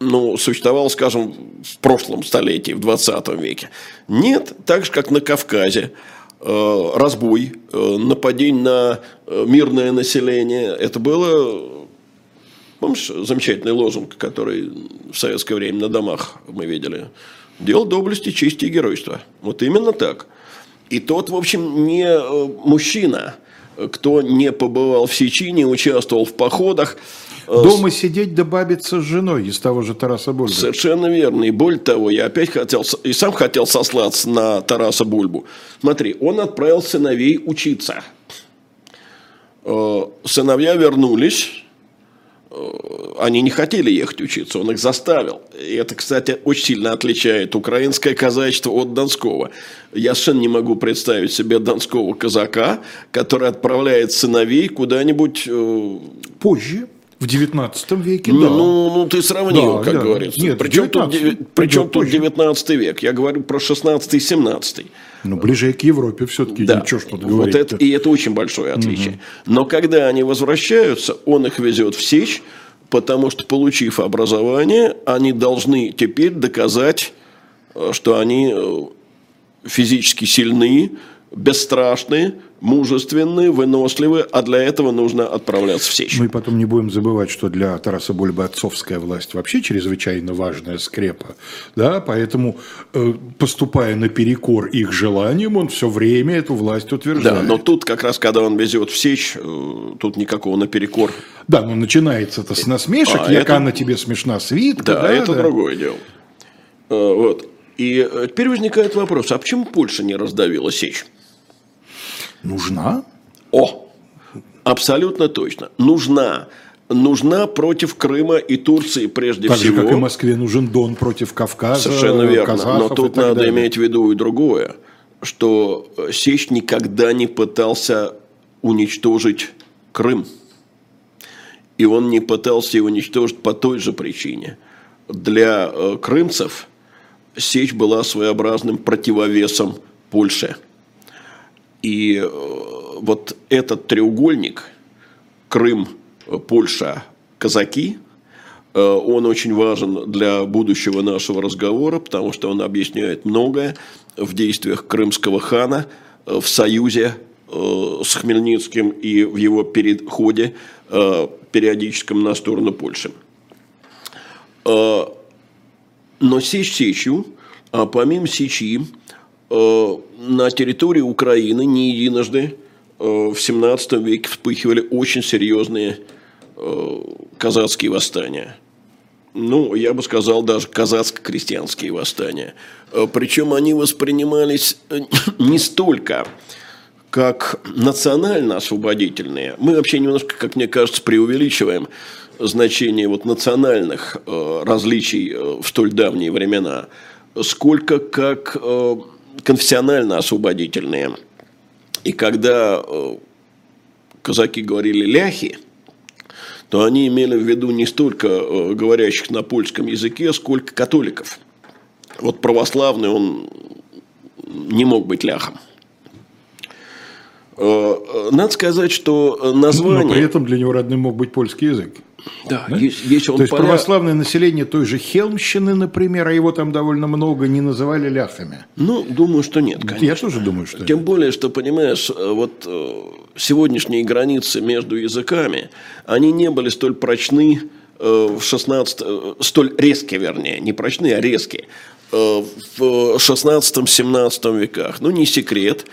ну, существовал, скажем, в прошлом столетии, в 20 веке. Нет, так же, как на Кавказе, э, разбой, э, нападение на э, мирное население. Это было, помнишь, замечательный лозунг, который в советское время на домах мы видели? Дело доблести, чести и геройства. Вот именно так. И тот, в общем, не мужчина, кто не побывал в Сечи, не участвовал в походах, Дома сидеть да бабиться с женой из того же Тараса Бульбы. Совершенно верно. И более того, я опять хотел, и сам хотел сослаться на Тараса Бульбу. Смотри, он отправил сыновей учиться. Э, сыновья вернулись, они не хотели ехать учиться, он их заставил. И это, кстати, очень сильно отличает украинское казачество от донского. Я совершенно не могу представить себе донского казака, который отправляет сыновей куда-нибудь... Э, Позже. В 19 веке, ну, да. Ну, ну, ты сравнил, да, как да. говорится. Нет, причем, 19, тут, причем тут 19 век? Я говорю про 16-17. Ну, ближе к Европе все-таки, да. ничего что вот это, И это очень большое отличие. Угу. Но когда они возвращаются, он их везет в Сечь, потому что, получив образование, они должны теперь доказать, э, что они э, физически сильны, бесстрашные, мужественные, выносливые, а для этого нужно отправляться в Сечь. Мы потом не будем забывать, что для Тараса Бульбы отцовская власть вообще чрезвычайно важная скрепа, да, поэтому э, поступая наперекор их желаниям, он все время эту власть утверждает. Да, но тут как раз, когда он везет в Сечь, э, тут никакого наперекор. Да, но начинается это с насмешек, а яка это... на тебе смешна свитка. Да, да это да. другое дело. Э, вот. И теперь возникает вопрос, а почему Польша не раздавила Сечь? Нужна? О, абсолютно точно. Нужна. Нужна против Крыма и Турции прежде так всего. Так же, как и Москве нужен Дон против Кавказа. Совершенно верно. Но тут надо далее. иметь в виду и другое, что Сечь никогда не пытался уничтожить Крым. И он не пытался его уничтожить по той же причине. Для э, крымцев Сечь была своеобразным противовесом Польше – и э, вот этот треугольник Крым, Польша, казаки, э, он очень важен для будущего нашего разговора, потому что он объясняет многое в действиях крымского хана э, в союзе с Хмельницким и в его переходе периодическом на сторону Польши. Но сечь сечью, а помимо сечи, на территории Украины не единожды э, в 17 веке вспыхивали очень серьезные э, казацкие восстания. Ну, я бы сказал, даже казацко-крестьянские восстания. Причем они воспринимались не столько как национально-освободительные. Мы вообще немножко, как мне кажется, преувеличиваем значение вот национальных различий в столь давние времена, сколько как конфессионально-освободительные. И когда э, казаки говорили ляхи, то они имели в виду не столько э, говорящих на польском языке, сколько католиков. Вот православный он не мог быть ляхом. Э, надо сказать, что название... Но при этом для него родным мог быть польский язык. Да, да? Если он То есть поля... православное население той же Хелмщины, например, а его там довольно много, не называли ляхами? Ну, думаю, что нет, конечно. Я тоже думаю, что Тем нет. более, что, понимаешь, э, вот э, сегодняшние границы между языками, они не были столь прочны э, в 16... столь резкие, вернее, не прочны, а резкие в 16-17 веках. Ну, не секрет,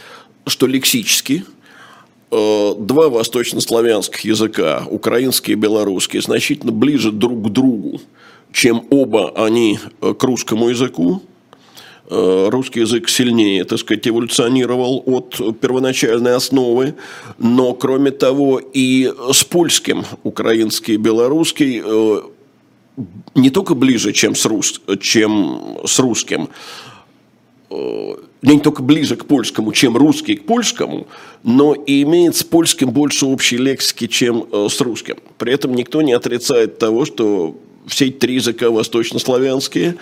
что лексически – два восточнославянских языка, украинский и белорусский, значительно ближе друг к другу, чем оба они э, к русскому языку. Э, русский язык сильнее, так сказать, эволюционировал от первоначальной основы, но, кроме того, и с польским украинский и белорусский не только ближе, чем с, рус, чем с русским, не только ближе к польскому, чем русский к польскому, но и имеет с польским больше общей лексики, чем э, с русским. При этом никто не отрицает того, что все три языка восточнославянские,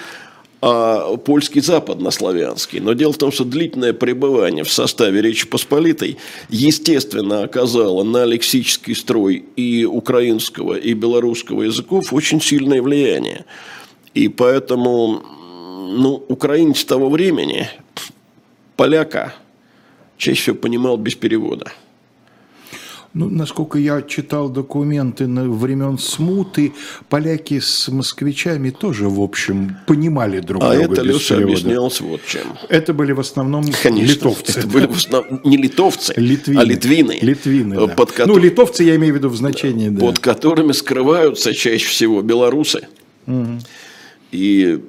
а польский западнославянский. Но дело в том, что длительное пребывание в составе Речи Посполитой естественно оказало на лексический строй и украинского, и белорусского языков очень сильное влияние. И поэтому ну, украинец того времени, поляка чаще всего понимал без перевода. Ну, насколько я читал документы на времен смуты, поляки с москвичами тоже, в общем, понимали друг а друга. А это Леша объяснялось вот чем. Это были в основном Конечно, литовцы. Это были в основном не литовцы, литвины. а литвины. Литвины, да. под ко... Ну, литовцы я имею в виду в значении, да. Под которыми скрываются чаще всего белорусы. Угу. И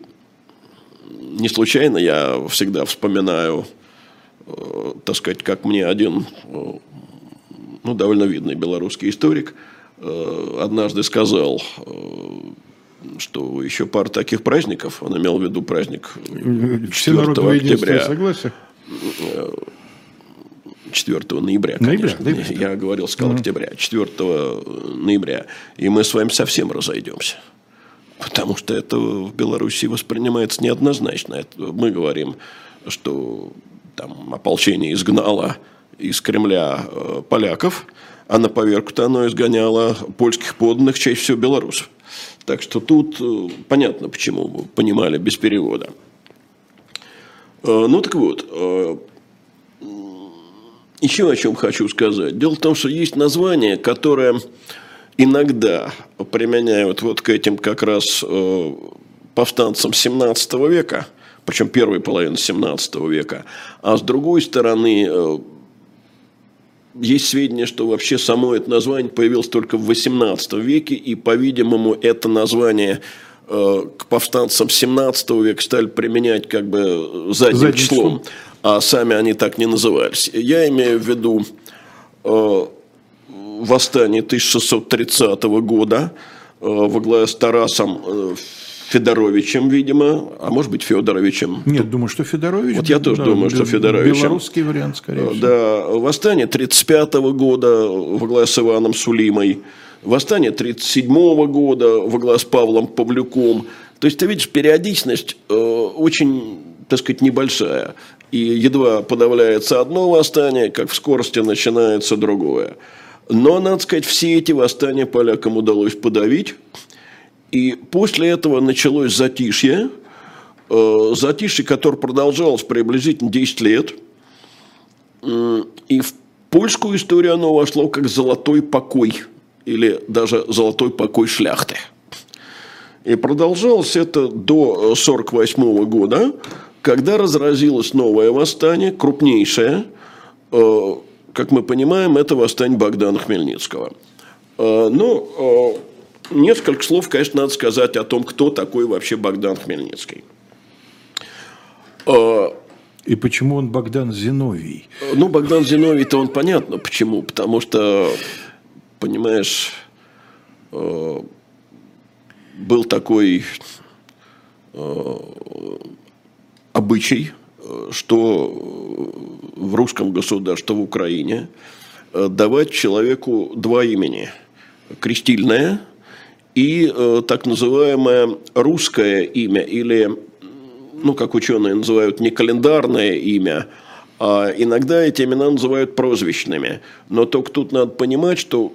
не случайно я всегда вспоминаю Э, так сказать, как мне один, э, ну, довольно видный белорусский историк однажды сказал, что еще пара таких праздников, он имел в виду праздник 4 октября. Согласен? 4 ноября, конечно. Ноября, да, Я говорил, сказал октября. 4 ноября. И мы с вами совсем разойдемся. Потому что это в Беларуси воспринимается неоднозначно. Это мы говорим, что там ополчение изгнало из Кремля э, поляков, а на поверку-то оно изгоняло польских подданных, чаще всего белорусов. Так что тут э, понятно, почему понимали без перевода. Э, ну так вот, еще о чем хочу сказать. Дело в том, что есть название, которое иногда применяют вот к этим как раз э, повстанцам 17 века, причем первой половины 17 века, а с другой стороны э, есть сведения, что вообще само это название появилось только в 18 веке, и, по-видимому, это название э, к повстанцам 17 века стали применять как бы задним, задним числом, а сами они так не назывались. Я имею в виду восстание 1630 года э, во главе с Тарасом э, Федоровичем, видимо, а может быть Федоровичем. Нет, думаю, что Федорович. Вот я тоже да, думаю, что Федоровичем. Белорусский вариант, скорее всего. Да, восстание 35 года во главе с Иваном Сулимой, восстание 37 года во главе с Павлом Павлюком. То есть ты видишь, периодичность э, очень, так сказать, небольшая. И едва подавляется одно восстание, как в скорости начинается другое. Но, надо сказать, все эти восстания полякам удалось подавить. И после этого началось затишье, э, затишье, которое продолжалось приблизительно 10 лет. И в польскую историю оно вошло как золотой покой, или даже золотой покой шляхты. И продолжалось это до 1948 года, когда разразилось новое восстание, крупнейшее, э, как мы понимаем, это восстание Богдана Хмельницкого. Э, ну, э, несколько слов, конечно, надо сказать о том, кто такой вообще Богдан Хмельницкий. Э, И почему он Богдан Зиновий? Ну, Богдан Зиновий-то он понятно почему. Потому что, понимаешь, был такой обычай, что в русском государстве, в Украине, э, давать человеку два имени. Крестильное и э, так называемое русское имя или, ну, как ученые называют, не календарное имя, а иногда эти имена называют прозвищными. Но только тут надо понимать, что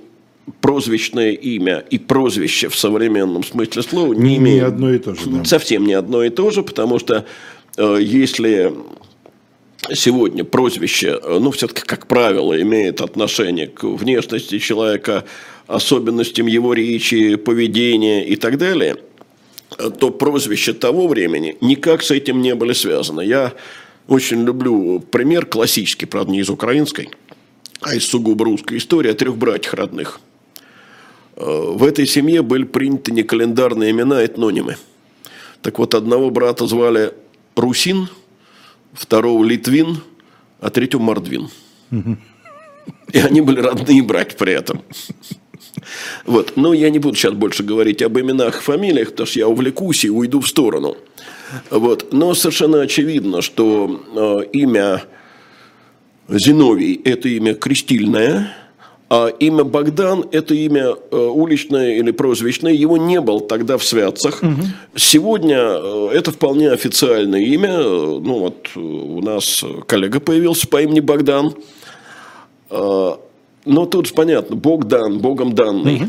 прозвищное имя и прозвище в современном смысле слова не, не имеют... Не одно и то же, да. Совсем не одно и то же, потому что если сегодня прозвище, э, ну, все-таки, как правило, имеет отношение к внешности человека, особенностям его речи, поведения и так далее, э, то прозвища того времени никак с этим не были связаны. Я очень люблю пример классический, правда, не из украинской, а из сугубо русской истории о трех братьях родных. Э, в этой семье были приняты не календарные имена, а этнонимы. Так вот, одного брата звали Русин – второго Литвин, а третьего Мордвин. И они были родные братья при этом. Вот. Но я не буду сейчас больше говорить об именах и фамилиях, потому что я увлекусь и уйду в сторону. Вот. Но совершенно очевидно, что э, имя Зиновий – это имя крестильное – а имя Богдан – это имя э, уличное или прозвищное. Его не было тогда в святцах. Угу. Сегодня э, это вполне официальное имя. Ну, вот э, у нас коллега появился по имени Богдан. Но тут понятно, Бог дан, Богом данный. Угу.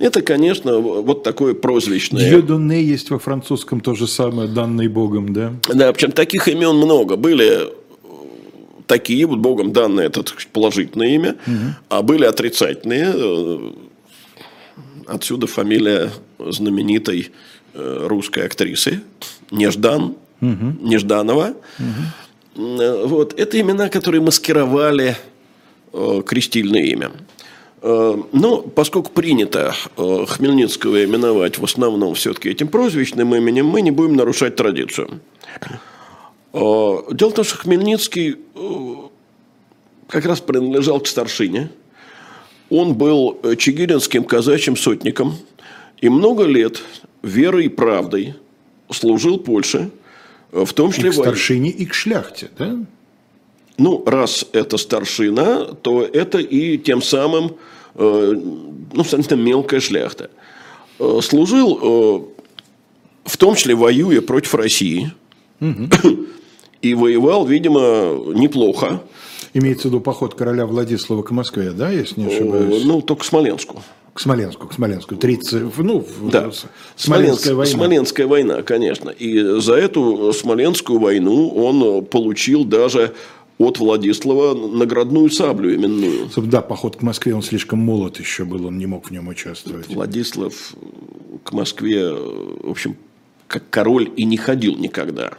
Это, конечно, вот такое прозвищное. Дьедоне есть во французском то же самое, данный Богом, да? Да, причем таких имен много. Были такие, вот Богом данное это положительное имя, угу. а были отрицательные. Э, отсюда фамилия знаменитой э, русской актрисы Неждан, угу. Нежданова. Угу. Вот. Это имена, которые маскировали крестильное имя. Но поскольку принято Хмельницкого именовать в основном все-таки этим прозвищным именем, мы не будем нарушать традицию. Дело в том, что Хмельницкий как раз принадлежал к старшине. он был чигиринским казачьим сотником и много лет верой и правдой служил Польше, в том числе... И к старшине, и к шляхте, да? Ну, раз это старшина, то это и тем самым, э, ну, соответственно, мелкая шляхта. Э, служил, э, в том числе воюя против России, угу. и воевал, видимо, неплохо. Имеется в виду поход короля Владислава к Москве, да, если не ошибаюсь? Ну, только к Смоленску. К Смоленску, к Смоленску. 30, ну, да. Смоленская война. Смоленская война, конечно. И за эту Смоленскую войну он получил даже от Владислава наградную саблю именную. Да, поход к Москве, он слишком молод еще был, он не мог в нем участвовать. Владислав к Москве, в общем, как король и не ходил никогда.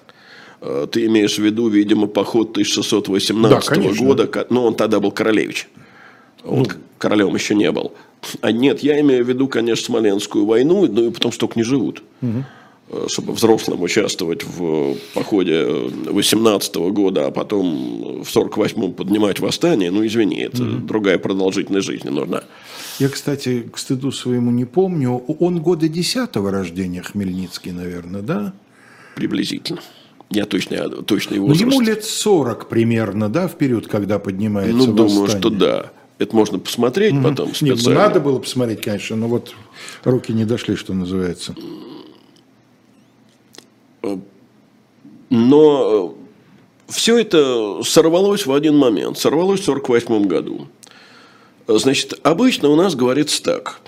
Э, ты имеешь в виду, видимо, поход 1618 да, года, но он тогда был королевич. Он ну, королем еще не был. А нет, я имею в виду, конечно, Смоленскую войну, ну и потому что только не живут. Угу. Чтобы взрослым участвовать в походе 18 года, а потом в 48-м поднимать восстание, ну, извини, это mm другая продолжительность жизни нужна. Я, кстати, к стыду своему не помню, он года 10-го рождения Хмельницкий, наверное, да? Приблизительно. Я точно, точно его возраст. Ну, ему лет 40 примерно, да, в период, когда поднимается Ну, думаю, что да. Это можно посмотреть mm потом специально. Нет, ну, надо было посмотреть, конечно, но вот руки не дошли, что называется. Но э, все это сорвалось в один момент. Сорвалось в 1948 году. Значит, обычно у нас говорится так.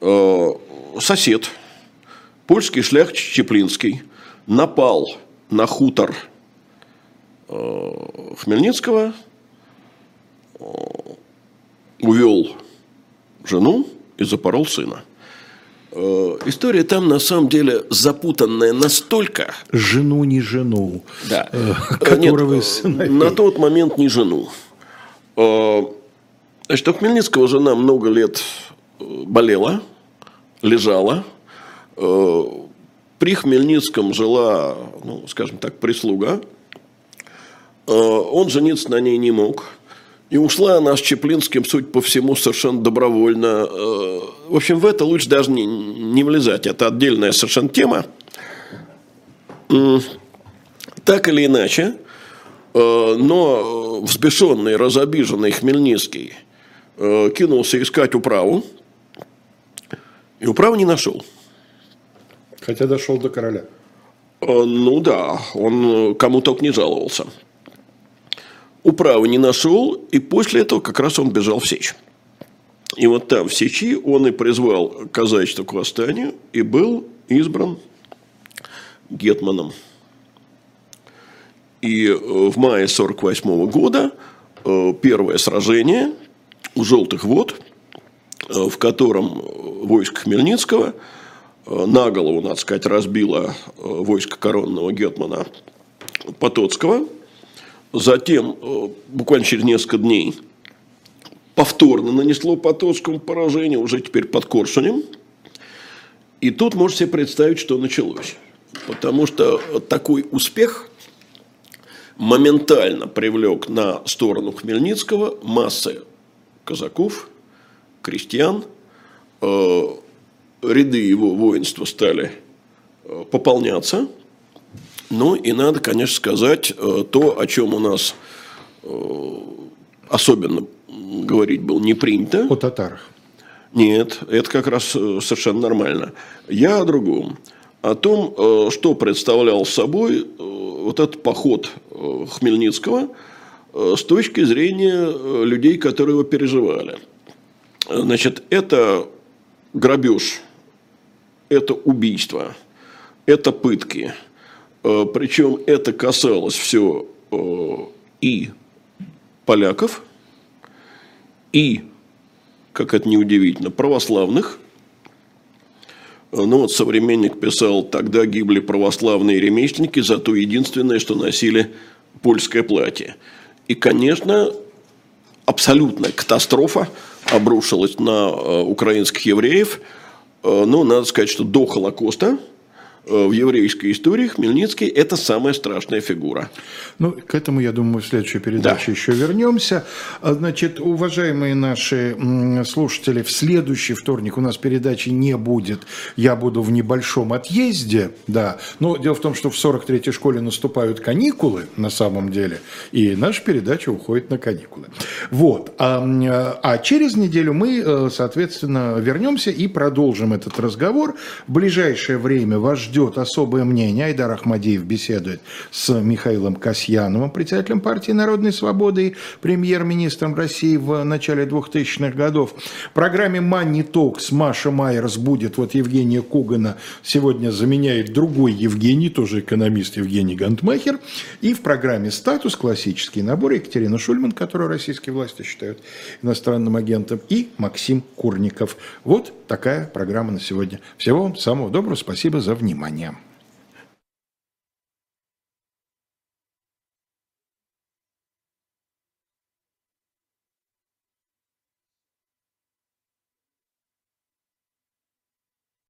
Э, сосед, польский шляхтич Чеплинский, напал на хутор э, Хмельницкого, увел жену и запорол сына. Э, история там на самом деле запутанная настолько. Жену не жену. Да. Э, которого Нет, сыновей. на тот момент не жену. Э, значит, у Хмельницкого жена много лет болела, лежала. При Хмельницком жила, ну, скажем так, прислуга. Он жениться на ней не мог. И ушла она с Чеплинским, суть по всему, совершенно добровольно. Э, в общем, в это лучше даже не, не влезать. Это отдельная совершенно тема. Так или иначе, э, но взбешенный, разобиженный Хмельницкий э, кинулся искать управу. И управу не нашел. Хотя дошел до короля. Ну да, он кому только не жаловался управы не нашел, и после этого как раз он бежал в Сечь. И вот там, в Сечи, он и призвал казачество к восстанию и был избран гетманом. И э, в мае 1948 года э, первое сражение у Желтых вод, э, в котором войско Хмельницкого на голову, надо сказать, разбило войско коронного гетмана Потоцкого – Затем, э, буквально через несколько дней, повторно нанесло Потоцкому поражение, уже теперь под Корсунем. И тут можете себе представить, что началось. Потому что такой успех моментально привлек на сторону Хмельницкого массы казаков, крестьян. Ряды его воинства стали э, пополняться – ну и надо, конечно, сказать э, то, о чем у нас э, особенно говорить было не принято. О татарах. Нет, это как раз совершенно нормально. Я о другом. О том, что представлял собой вот этот поход Хмельницкого с точки зрения людей, которые его переживали. Значит, это грабеж, это убийство, это пытки – Э, Причем это касалось все э, и поляков, и, как это неудивительно, православных. Э, ну вот современник писал, тогда гибли православные ремесленники за то единственное, что носили польское платье. И, конечно, абсолютная катастрофа обрушилась на украинских евреев. Ну, надо сказать, что до Холокоста – в еврейской истории Хмельницкий – это самая страшная фигура. Ну, к этому, я думаю, в следующей передаче да. еще вернемся. А, значит, уважаемые наши слушатели, в следующий вторник у нас передачи не будет. Я буду в небольшом отъезде, да. Но дело в том, что в 43-й школе наступают каникулы на самом деле, и наша передача уходит на каникулы. Вот. А, а через неделю мы, э, соответственно, вернемся и продолжим этот разговор. В ближайшее время вас ждет особое мнение. Айдар Ахмадеев беседует с Михаилом Касьяновым, председателем партии «Народной свободы» и премьер-министром России в начале 2000-х годов. В программе «Манни Токс» Маша Майерс будет, вот Евгения Кугана сегодня заменяет другой Евгений, тоже экономист Евгений Гантмахер. И в программе «Статус» классический набор Екатерина Шульман, которую российские власти считают иностранным агентом, и Максим Курников. Вот такая программа на сегодня. Всего вам самого доброго, спасибо за внимание.